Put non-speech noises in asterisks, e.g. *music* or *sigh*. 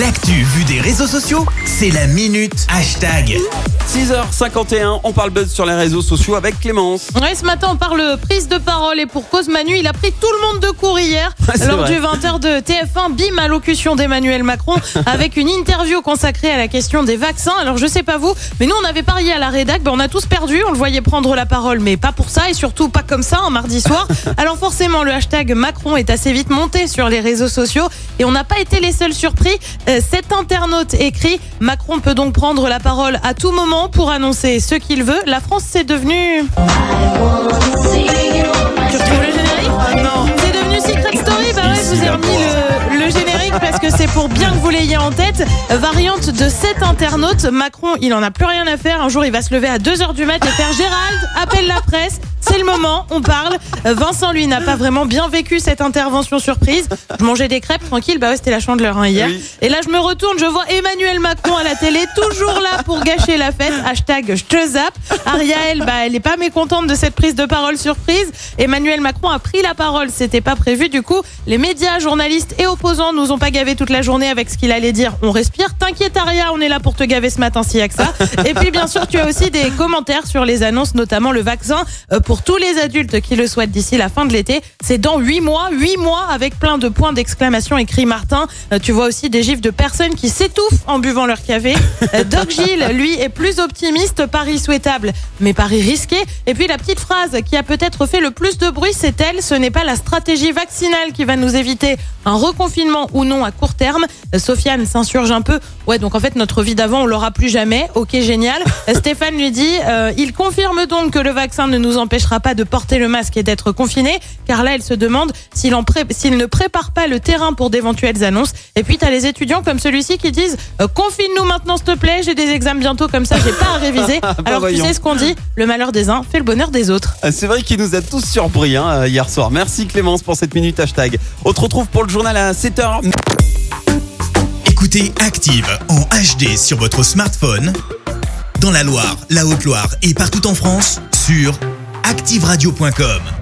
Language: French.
L'actu vue des réseaux sociaux, c'est la minute hashtag. 6h51, on parle buzz sur les réseaux sociaux avec Clémence. Ouais, ce matin, on parle prise de parole et pour cause Manu, il a pris tout le monde de court hier *laughs* lors vrai. du 20h de TF1 bim allocution d'Emmanuel Macron *laughs* avec une interview consacrée à la question des vaccins. Alors je sais pas vous, mais nous on avait parié à la rédac, ben, on a tous perdu, on le voyait prendre la parole, mais pas pour ça et surtout pas comme ça un mardi soir. *laughs* Alors forcément le hashtag Macron est assez vite monté sur les réseaux sociaux et on n'a pas été les seuls surpris. Euh, cet internaute écrit Macron peut donc prendre la parole à tout moment pour annoncer ce qu'il veut. La France c'est devenu tu retrouves le générique Non. C'est devenu Secret Story Bah ouais, je vous ai remis le, le générique parce que c'est pour bien que vous l'ayez en tête. Variante de cet internaute. Macron, il en a plus rien à faire. Un jour, il va se lever à 2h du mat et faire Gérald, appelle la presse. C'est le moment, on parle. Vincent, lui, n'a pas vraiment bien vécu cette intervention surprise. Je mangeais des crêpes tranquille, bah ouais, c'était la chandeleur hein, hier. Oui. Et là, je me retourne, je vois Emmanuel Macron à la télé, toujours là pour gâcher la fête. Hashtag je te zappe. Ariel, bah, elle est pas mécontente de cette prise de parole surprise. Emmanuel Macron a pris la parole, c'était pas prévu. Du coup, les médias, journalistes et opposants nous ont pas gavé toute la journée avec ce qu'il allait dire. On respire. T'inquiète, Aria, on est là pour te gaver ce matin s'il y a que ça. Et puis, bien sûr, tu as aussi des commentaires sur les annonces, notamment le vaccin euh, pour tous les adultes qui le souhaitent d'ici la fin de l'été. C'est dans huit mois, huit mois avec plein de points d'exclamation écrit Martin. Euh, Tu vois aussi des gifs de personnes qui s'étouffent en buvant leur café. *laughs* Euh, Doc Gilles, lui, est plus optimiste. Paris souhaitable, mais Paris risqué. Et puis la petite phrase qui a peut-être fait le plus de bruit, c'est elle. Ce n'est pas la stratégie vaccinale qui va nous éviter un reconfinement ou non à court terme. Euh, Sofiane s'insurge un peu. Ouais, donc en fait, notre vie d'avant, on l'aura plus jamais. Ok, génial. *laughs* Stéphane lui dit, euh, il confirme donc que le vaccin ne nous empêchera pas de porter le masque et d'être confiné. Car là, elle se demande s'il en pré- s'il ne prépare pas le terrain pour d'éventuelles annonces. Et puis, t'as les étudiants comme celui-ci qui disent, euh, confine-nous maintenant, s'il te plaît. J'ai des examens bientôt, comme ça, j'ai pas à réviser. *laughs* Alors, tu Bah, voyons. sais ce qu'on dit, le malheur des uns fait le bonheur des autres. Ah, C'est vrai qu'il nous a tous surpris hein, euh, hier soir. Merci Clémence pour cette minute hashtag. On te retrouve pour le journal à 7h. Écoutez Active en HD sur votre smartphone, dans la Loire, la Haute-Loire et partout en France, sur activeradio.com.